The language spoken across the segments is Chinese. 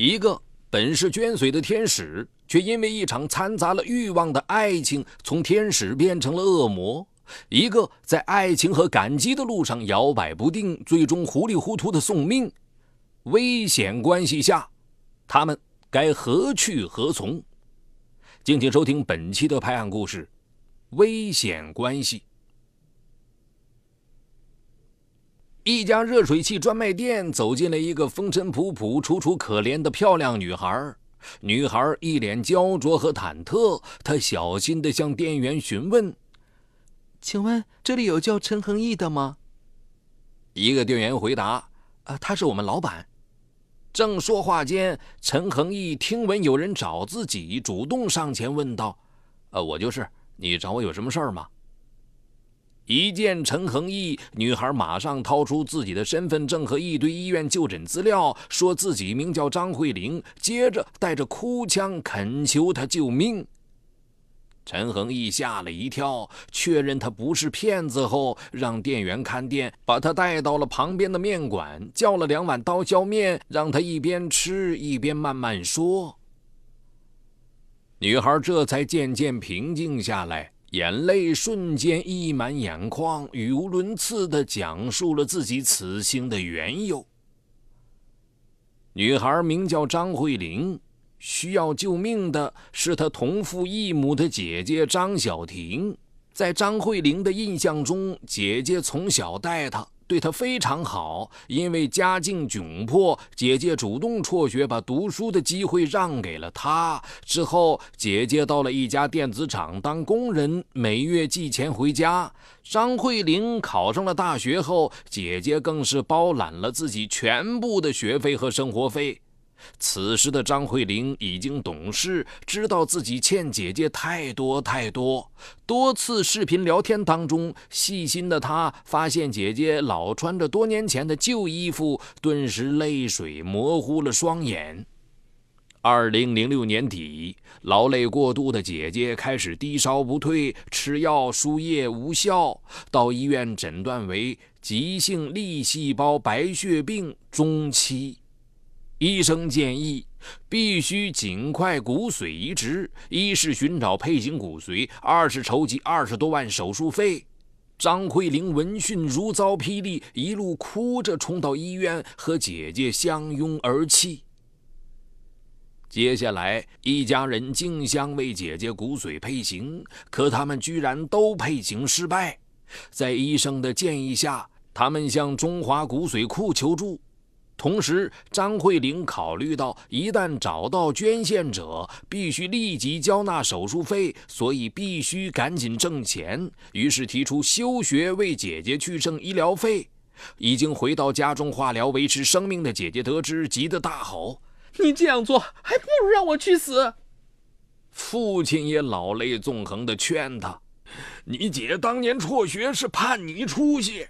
一个本是捐髓的天使，却因为一场掺杂了欲望的爱情，从天使变成了恶魔；一个在爱情和感激的路上摇摆不定，最终糊里糊涂的送命。危险关系下，他们该何去何从？敬请收听本期的拍案故事：危险关系。一家热水器专卖店走进了一个风尘仆仆、楚楚可怜的漂亮女孩。女孩一脸焦灼和忐忑，她小心地向店员询问：“请问这里有叫陈恒毅的吗？”一个店员回答：“啊，他是我们老板。”正说话间，陈恒毅听闻有人找自己，主动上前问道：“呃，我就是，你找我有什么事儿吗？”一见陈恒毅，女孩马上掏出自己的身份证和一堆医院就诊资料，说自己名叫张慧玲，接着带着哭腔恳求他救命。陈恒毅吓了一跳，确认他不是骗子后，让店员看店，把他带到了旁边的面馆，叫了两碗刀削面，让他一边吃一边慢慢说。女孩这才渐渐平静下来。眼泪瞬间溢满眼眶，语无伦次的讲述了自己此行的缘由。女孩名叫张慧玲，需要救命的是她同父异母的姐姐张小婷。在张慧玲的印象中，姐姐从小带她。对她非常好，因为家境窘迫，姐姐主动辍学，把读书的机会让给了他。之后，姐姐到了一家电子厂当工人，每月寄钱回家。张慧玲考上了大学后，姐姐更是包揽了自己全部的学费和生活费。此时的张慧玲已经懂事，知道自己欠姐姐太多太多。多次视频聊天当中，细心的她发现姐姐老穿着多年前的旧衣服，顿时泪水模糊了双眼。二零零六年底，劳累过度的姐姐开始低烧不退，吃药输液无效，到医院诊断为急性粒细胞白血病中期。医生建议必须尽快骨髓移植，一是寻找配型骨髓，二是筹集二十多万手术费。张慧玲闻讯如遭霹雳，一路哭着冲到医院，和姐姐相拥而泣。接下来，一家人竞相为姐姐骨髓配型，可他们居然都配型失败。在医生的建议下，他们向中华骨髓库求助。同时，张慧玲考虑到一旦找到捐献者，必须立即交纳手术费，所以必须赶紧挣钱。于是提出休学，为姐姐去挣医疗费。已经回到家中化疗维持生命的姐姐得知，急得大吼：“你这样做，还不如让我去死！”父亲也老泪纵横地劝他：“你姐当年辍学是盼你出息。”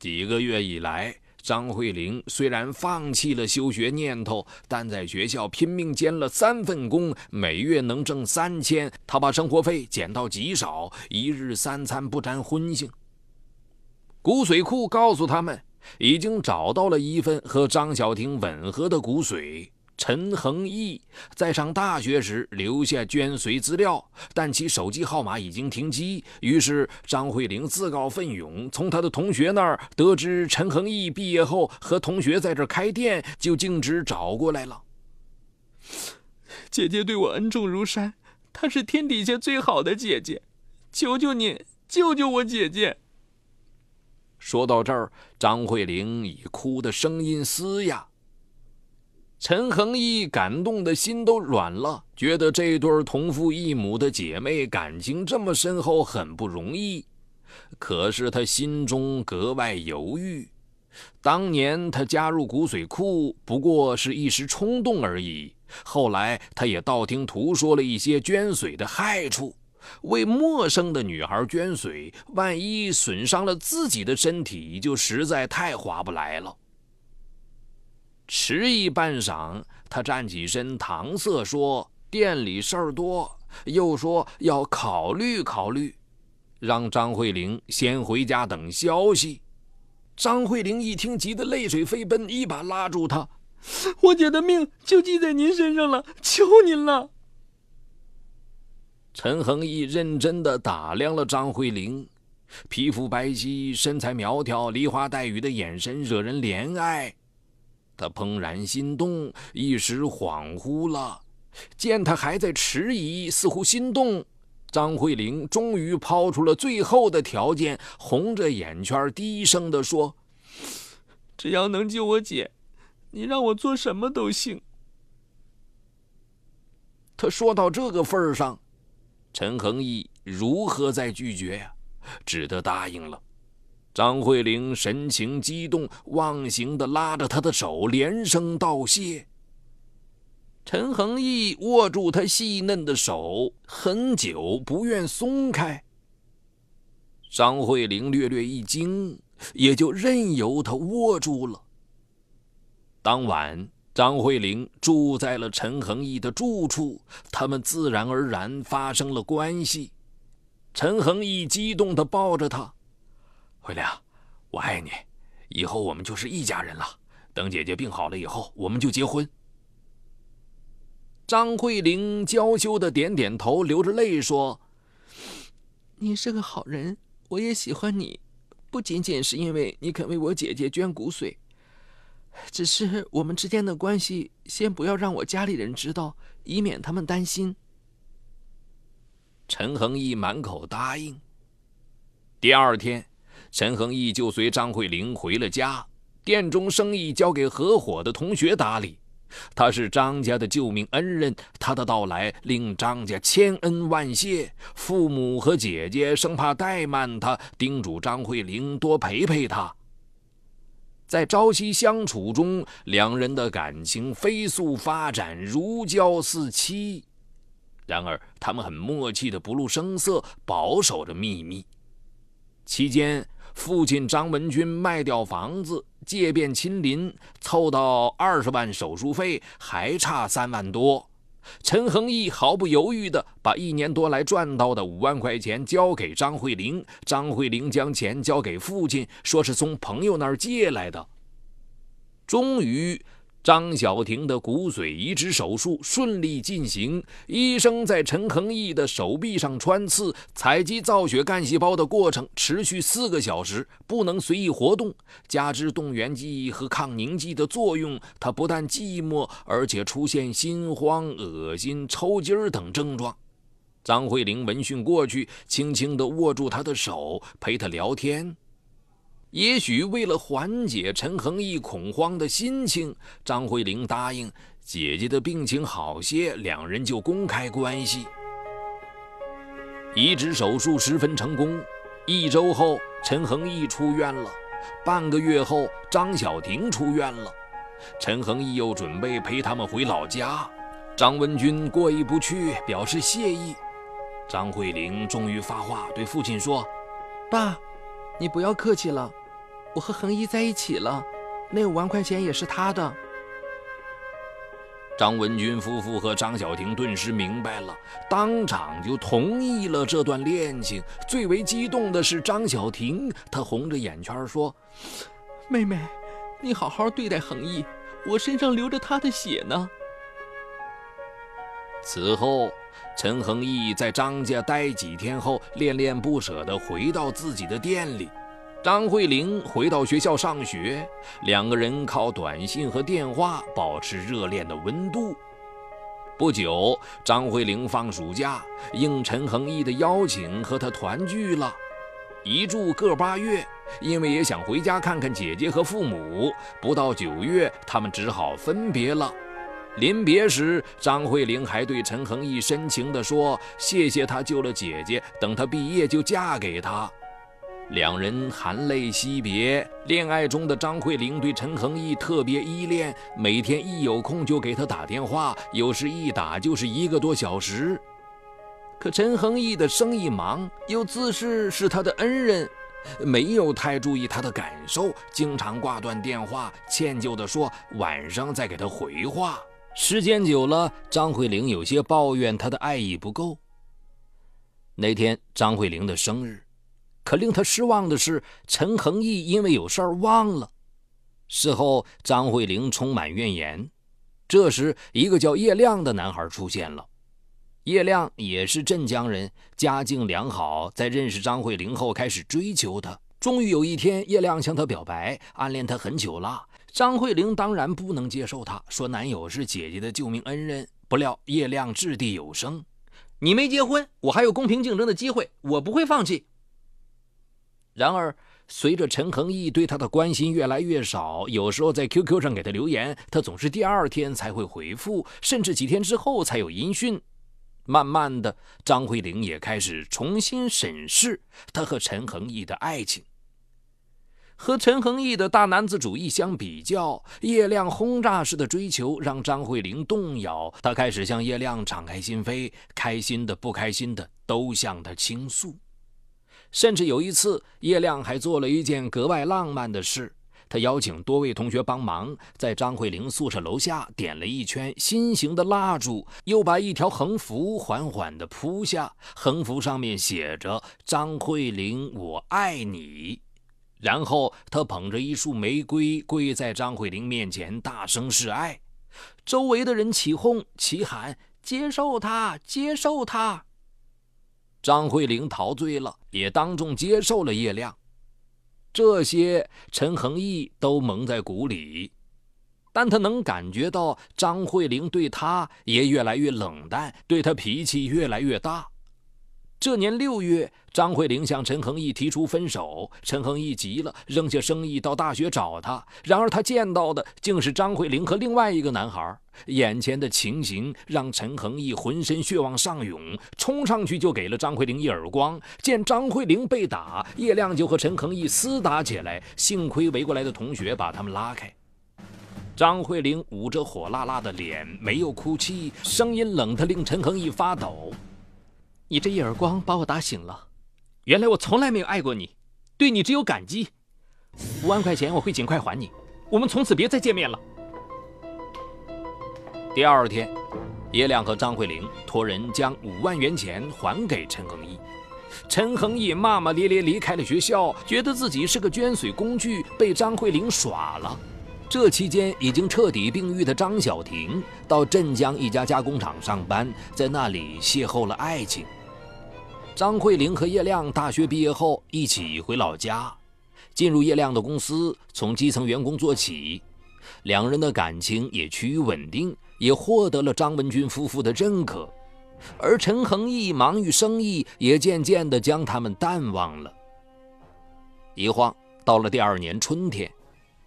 几个月以来。张慧玲虽然放弃了休学念头，但在学校拼命兼了三份工，每月能挣三千。她把生活费减到极少，一日三餐不沾荤腥。骨髓库告诉他们，已经找到了一份和张小婷吻合的骨髓。陈恒毅在上大学时留下捐髓资料，但其手机号码已经停机。于是张慧玲自告奋勇，从他的同学那儿得知陈恒毅毕业后和同学在这开店，就径直找过来了。姐姐对我恩重如山，她是天底下最好的姐姐，求求你救救我姐姐！说到这儿，张慧玲已哭得声音嘶哑。陈恒毅感动的心都软了，觉得这对同父异母的姐妹感情这么深厚很不容易。可是他心中格外犹豫。当年他加入骨髓库不过是一时冲动而已，后来他也道听途说了一些捐髓的害处。为陌生的女孩捐髓，万一损伤了自己的身体，就实在太划不来了。迟疑半晌，他站起身，搪塞说：“店里事儿多。”又说要考虑考虑，让张慧玲先回家等消息。张慧玲一听，急得泪水飞奔，一把拉住他：“我姐的命就记在您身上了，求您了。陈恒义认真的打量了张慧玲，皮肤白皙，身材苗条，梨花带雨的眼神惹人怜爱。他怦然心动，一时恍惚了。见他还在迟疑，似乎心动，张慧玲终于抛出了最后的条件，红着眼圈，低声的说：“只要能救我姐，你让我做什么都行。”他说到这个份上。陈恒义如何再拒绝呀？只得答应了。张慧玲神情激动，忘形的拉着他的手，连声道谢。陈恒义握住她细嫩的手很久，不愿松开。张慧玲略略一惊，也就任由他握住了。当晚。张慧玲住在了陈恒义的住处，他们自然而然发生了关系。陈恒义激动地抱着她：“慧玲，我爱你，以后我们就是一家人了。等姐姐病好了以后，我们就结婚。”张慧玲娇羞的点点头，流着泪说：“你是个好人，我也喜欢你，不仅仅是因为你肯为我姐姐捐骨髓。”只是我们之间的关系，先不要让我家里人知道，以免他们担心。陈恒义满口答应。第二天，陈恒义就随张慧玲回了家，店中生意交给合伙的同学打理。他是张家的救命恩人，他的到来令张家千恩万谢。父母和姐姐生怕怠慢他，叮嘱张慧玲多陪陪他。在朝夕相处中，两人的感情飞速发展，如胶似漆。然而，他们很默契的不露声色，保守着秘密。期间，父亲张文军卖掉房子，借遍亲邻，凑到二十万手术费，还差三万多。陈恒义毫不犹豫地把一年多来赚到的五万块钱交给张慧玲，张慧玲将钱交给父亲，说是从朋友那儿借来的。终于，张小婷的骨髓移植手术顺利进行。医生在陈恒毅的手臂上穿刺，采集造血干细胞的过程持续四个小时，不能随意活动。加之动员剂和抗凝剂的作用，他不但寂寞，而且出现心慌、恶心、抽筋儿等症状。张慧玲闻讯过去，轻轻地握住他的手，陪他聊天。也许为了缓解陈恒义恐慌的心情，张慧玲答应姐姐的病情好些，两人就公开关系。移植手术十分成功，一周后陈恒义出院了，半个月后张小婷出院了，陈恒义又准备陪他们回老家，张文军过意不去，表示谢意。张慧玲终于发话，对父亲说：“爸。”你不要客气了，我和恒一在一起了，那五万块钱也是他的。张文军夫妇和张小婷顿时明白了，当场就同意了这段恋情。最为激动的是张小婷，她红着眼圈说：“妹妹，你好好对待恒毅，我身上流着他的血呢。”此后。陈恒义在张家待几天后，恋恋不舍地回到自己的店里。张慧玲回到学校上学，两个人靠短信和电话保持热恋的温度。不久，张慧玲放暑假，应陈恒义的邀请和他团聚了，一住个八月。因为也想回家看看姐姐和父母，不到九月，他们只好分别了。临别时，张慧玲还对陈恒义深情地说：“谢谢他救了姐姐，等他毕业就嫁给他。”两人含泪惜别。恋爱中的张慧玲对陈恒义特别依恋，每天一有空就给他打电话，有时一打就是一个多小时。可陈恒义的生意忙，又自视是他的恩人，没有太注意他的感受，经常挂断电话，歉疚地说：“晚上再给他回话。”时间久了，张慧玲有些抱怨他的爱意不够。那天张慧玲的生日，可令她失望的是，陈恒毅因为有事儿忘了。事后，张慧玲充满怨言。这时，一个叫叶亮的男孩出现了。叶亮也是镇江人，家境良好，在认识张慧玲后开始追求她。终于有一天，叶亮向她表白，暗恋她很久了。张慧玲当然不能接受他，说男友是姐姐的救命恩人。不料叶亮掷地有声：“你没结婚，我还有公平竞争的机会，我不会放弃。”然而，随着陈恒毅对他的关心越来越少，有时候在 QQ 上给他留言，他总是第二天才会回复，甚至几天之后才有音讯。慢慢的，张慧玲也开始重新审视她和陈恒毅的爱情。和陈恒毅的大男子主义相比较，叶亮轰炸式的追求让张慧玲动摇。她开始向叶亮敞开心扉，开心的、不开心的都向他倾诉。甚至有一次，叶亮还做了一件格外浪漫的事：他邀请多位同学帮忙，在张慧玲宿舍楼下点了一圈心形的蜡烛，又把一条横幅缓缓地铺下，横幅上面写着“张慧玲，我爱你”。然后他捧着一束玫瑰跪在张慧玲面前，大声示爱。周围的人起哄齐喊：“接受他，接受他！”张慧玲陶醉了，也当众接受了叶亮。这些陈恒毅都蒙在鼓里，但他能感觉到张慧玲对他也越来越冷淡，对他脾气越来越大。这年六月，张慧玲向陈恒毅提出分手，陈恒毅急了，扔下生意到大学找她。然而他见到的竟是张慧玲和另外一个男孩。眼前的情形让陈恒毅浑身血往上涌，冲上去就给了张慧玲一耳光。见张慧玲被打，叶亮就和陈恒毅厮打起来。幸亏围过来的同学把他们拉开。张慧玲捂着火辣辣的脸，没有哭泣，声音冷得令陈恒毅发抖。你这一耳光把我打醒了，原来我从来没有爱过你，对你只有感激。五万块钱我会尽快还你，我们从此别再见面了。第二天，叶亮和张慧玲托人将五万元钱还给陈恒毅。陈恒毅骂骂咧咧离开了学校，觉得自己是个捐髓工具，被张慧玲耍了。这期间，已经彻底病愈的张小婷到镇江一家加工厂上班，在那里邂逅了爱情。张慧玲和叶亮大学毕业后一起回老家，进入叶亮的公司，从基层员工做起，两人的感情也趋于稳定，也获得了张文军夫妇的认可。而陈恒毅忙于生意，也渐渐地将他们淡忘了。一晃到了第二年春天。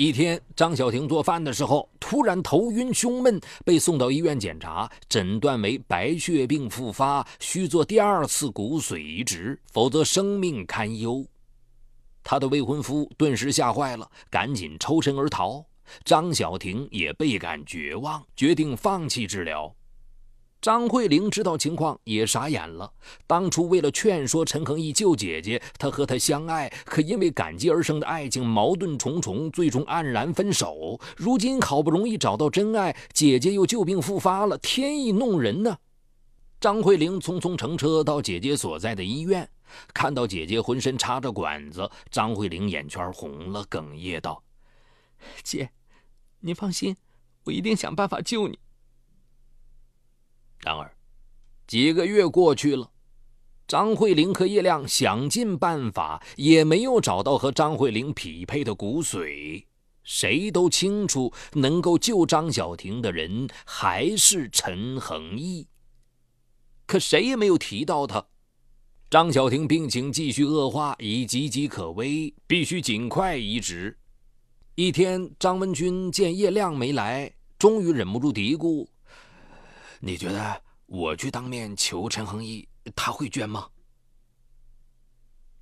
一天，张小婷做饭的时候突然头晕胸闷，被送到医院检查，诊断为白血病复发，需做第二次骨髓移植，否则生命堪忧。她的未婚夫顿时吓坏了，赶紧抽身而逃。张小婷也倍感绝望，决定放弃治疗。张慧玲知道情况也傻眼了。当初为了劝说陈恒毅救姐姐，她和他相爱，可因为感激而生的爱情矛盾重重，最终黯然分手。如今好不容易找到真爱，姐姐又旧病复发了，天意弄人呢。张慧玲匆匆乘车到姐姐所在的医院，看到姐姐浑身插着管子，张慧玲眼圈红了，哽咽道：“姐，你放心，我一定想办法救你。”然而，几个月过去了，张慧玲和叶亮想尽办法，也没有找到和张慧玲匹配的骨髓。谁都清楚，能够救张小婷的人还是陈恒毅，可谁也没有提到他。张小婷病情继续恶化，已岌岌可危，必须尽快移植。一天，张文军见叶亮没来，终于忍不住嘀咕。你觉得我去当面求陈恒毅，他会捐吗？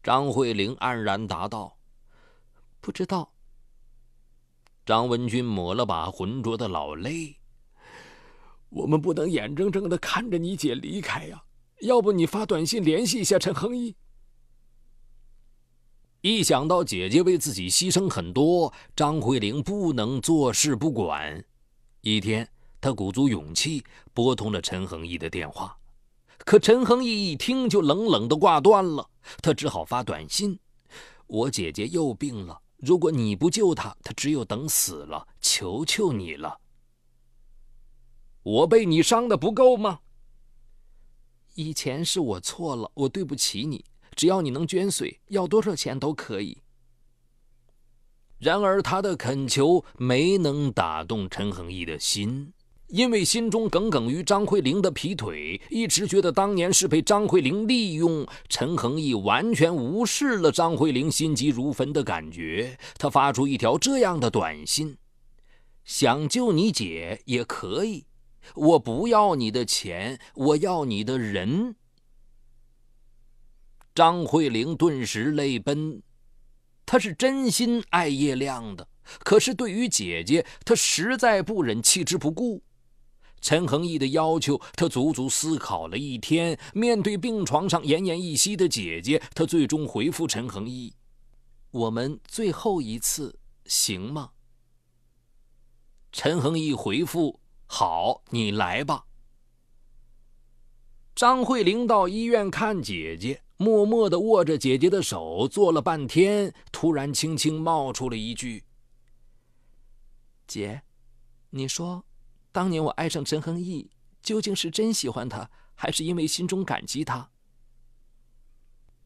张慧玲黯然答道：“不知道。”张文军抹了把浑浊的老泪：“我们不能眼睁睁的看着你姐离开呀！要不你发短信联系一下陈恒毅。”一想到姐姐为自己牺牲很多，张慧玲不能坐视不管。一天。他鼓足勇气拨通了陈恒毅的电话，可陈恒毅一听就冷冷的挂断了。他只好发短信：“我姐姐又病了，如果你不救她，她只有等死了。求求你了！我被你伤的不够吗？以前是我错了，我对不起你。只要你能捐髓，要多少钱都可以。然而，他的恳求没能打动陈恒义的心。因为心中耿耿于张慧玲的劈腿，一直觉得当年是被张慧玲利用。陈恒毅完全无视了张慧玲心急如焚的感觉，他发出一条这样的短信：“想救你姐也可以，我不要你的钱，我要你的人。”张慧玲顿时泪奔，她是真心爱叶亮的，可是对于姐姐，她实在不忍弃之不顾。陈恒毅的要求，他足足思考了一天。面对病床上奄奄一息的姐姐，他最终回复陈恒毅：“我们最后一次，行吗？”陈恒毅回复：“好，你来吧。”张慧玲到医院看姐姐，默默地握着姐姐的手，坐了半天，突然轻轻冒出了一句：“姐，你说。”当年我爱上陈恒毅，究竟是真喜欢他，还是因为心中感激他？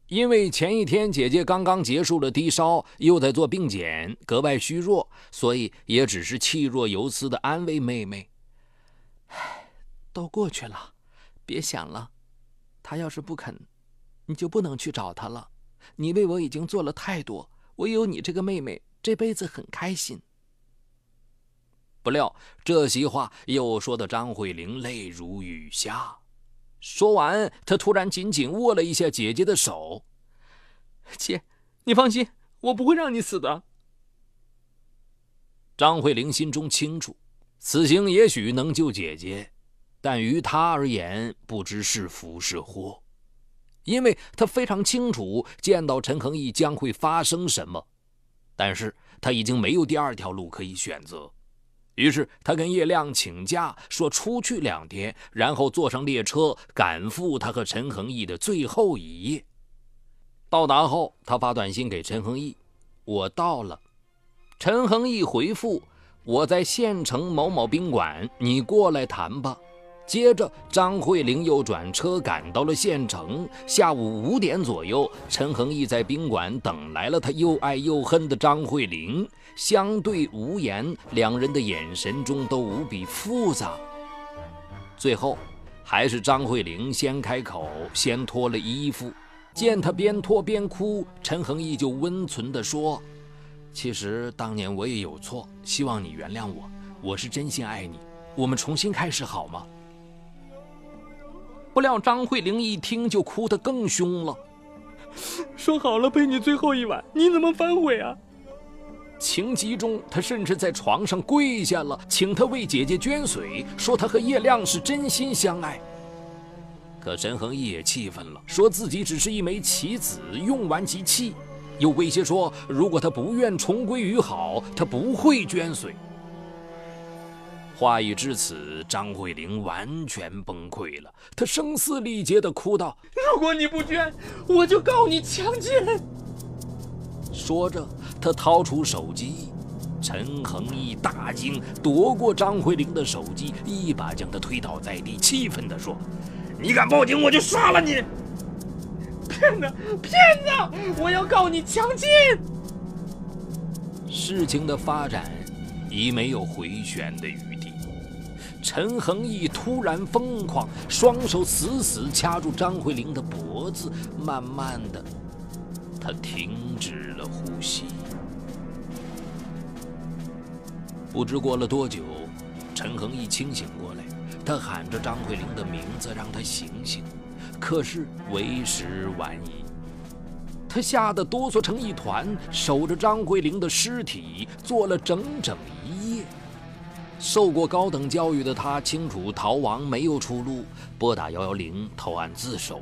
因为前一天姐姐刚刚结束了低烧，又在做病检，格外虚弱，所以也只是气若游丝的安慰妹妹：“唉，都过去了，别想了。他要是不肯，你就不能去找他了。你为我已经做了太多，我有你这个妹妹，这辈子很开心。”不料这席话又说的张慧玲泪如雨下。说完，她突然紧紧握了一下姐姐的手：“姐，你放心，我不会让你死的。”张慧玲心中清楚，此行也许能救姐姐，但于她而言，不知是福是祸，因为她非常清楚见到陈恒毅将会发生什么。但是她已经没有第二条路可以选择。于是他跟叶亮请假，说出去两天，然后坐上列车赶赴他和陈恒毅的最后一夜。到达后，他发短信给陈恒毅：“我到了。”陈恒毅回复：“我在县城某某宾馆，你过来谈吧。”接着，张慧玲又转车赶到了县城。下午五点左右，陈恒毅在宾馆等来了他又爱又恨的张慧玲，相对无言，两人的眼神中都无比复杂。最后，还是张慧玲先开口，先脱了衣服。见他边脱边哭，陈恒毅就温存地说：“其实当年我也有错，希望你原谅我。我是真心爱你，我们重新开始好吗？”不料张慧玲一听就哭得更凶了，说好了陪你最后一晚，你怎么反悔啊？情急中，她甚至在床上跪下了，请他为姐姐捐髓，说他和叶亮是真心相爱。可陈恒毅也气愤了，说自己只是一枚棋子，用完即弃，又威胁说如果他不愿重归于好，他不会捐髓。话已至此，张慧玲完全崩溃了，她声嘶力竭地哭道：“如果你不捐，我就告你强奸。”说着，她掏出手机。陈恒毅大惊，夺过张慧玲的手机，一把将她推倒在地，气愤地说：“你敢报警，我就杀了你！骗子，骗子！我要告你强奸！”事情的发展已没有回旋的余。陈恒毅突然疯狂，双手死死掐住张慧玲的脖子，慢慢的，他停止了呼吸。不知过了多久，陈恒毅清醒过来，他喊着张慧玲的名字，让她醒醒，可是为时晚矣。他吓得哆嗦成一团，守着张慧玲的尸体坐了整整一夜。受过高等教育的他清楚逃亡没有出路，拨打幺幺零投案自首。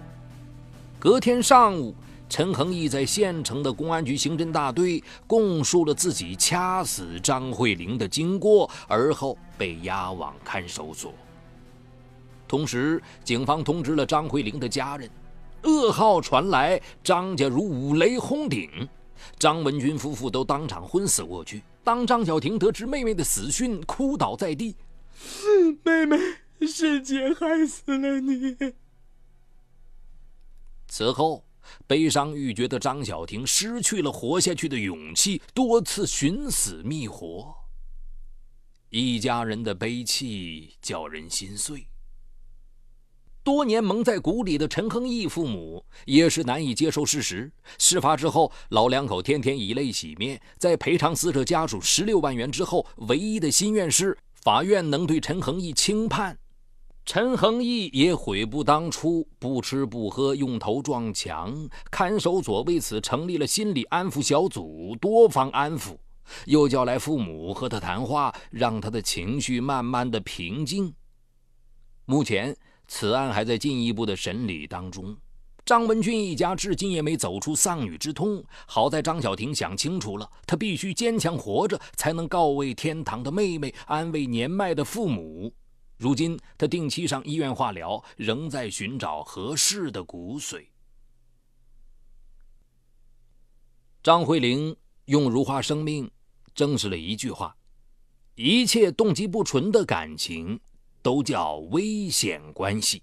隔天上午，陈恒毅在县城的公安局刑侦大队供述了自己掐死张慧玲的经过，而后被押往看守所。同时，警方通知了张慧玲的家人，噩耗传来，张家如五雷轰顶。张文军夫妇都当场昏死过去。当张小婷得知妹妹的死讯，哭倒在地：“妹妹，是姐害死了你。”此后，悲伤欲绝的张小婷失去了活下去的勇气，多次寻死觅活。一家人的悲泣叫人心碎。多年蒙在鼓里的陈恒义父母也是难以接受事实。事发之后，老两口天天以泪洗面，在赔偿死者家属十六万元之后，唯一的心愿是法院能对陈恒义轻判。陈恒义也悔不当初，不吃不喝，用头撞墙。看守所为此成立了心理安抚小组，多方安抚，又叫来父母和他谈话，让他的情绪慢慢的平静。目前。此案还在进一步的审理当中，张文军一家至今也没走出丧女之痛。好在张小婷想清楚了，她必须坚强活着，才能告慰天堂的妹妹，安慰年迈的父母。如今她定期上医院化疗，仍在寻找合适的骨髓。张慧玲用如花生命证实了一句话：一切动机不纯的感情。都叫危险关系。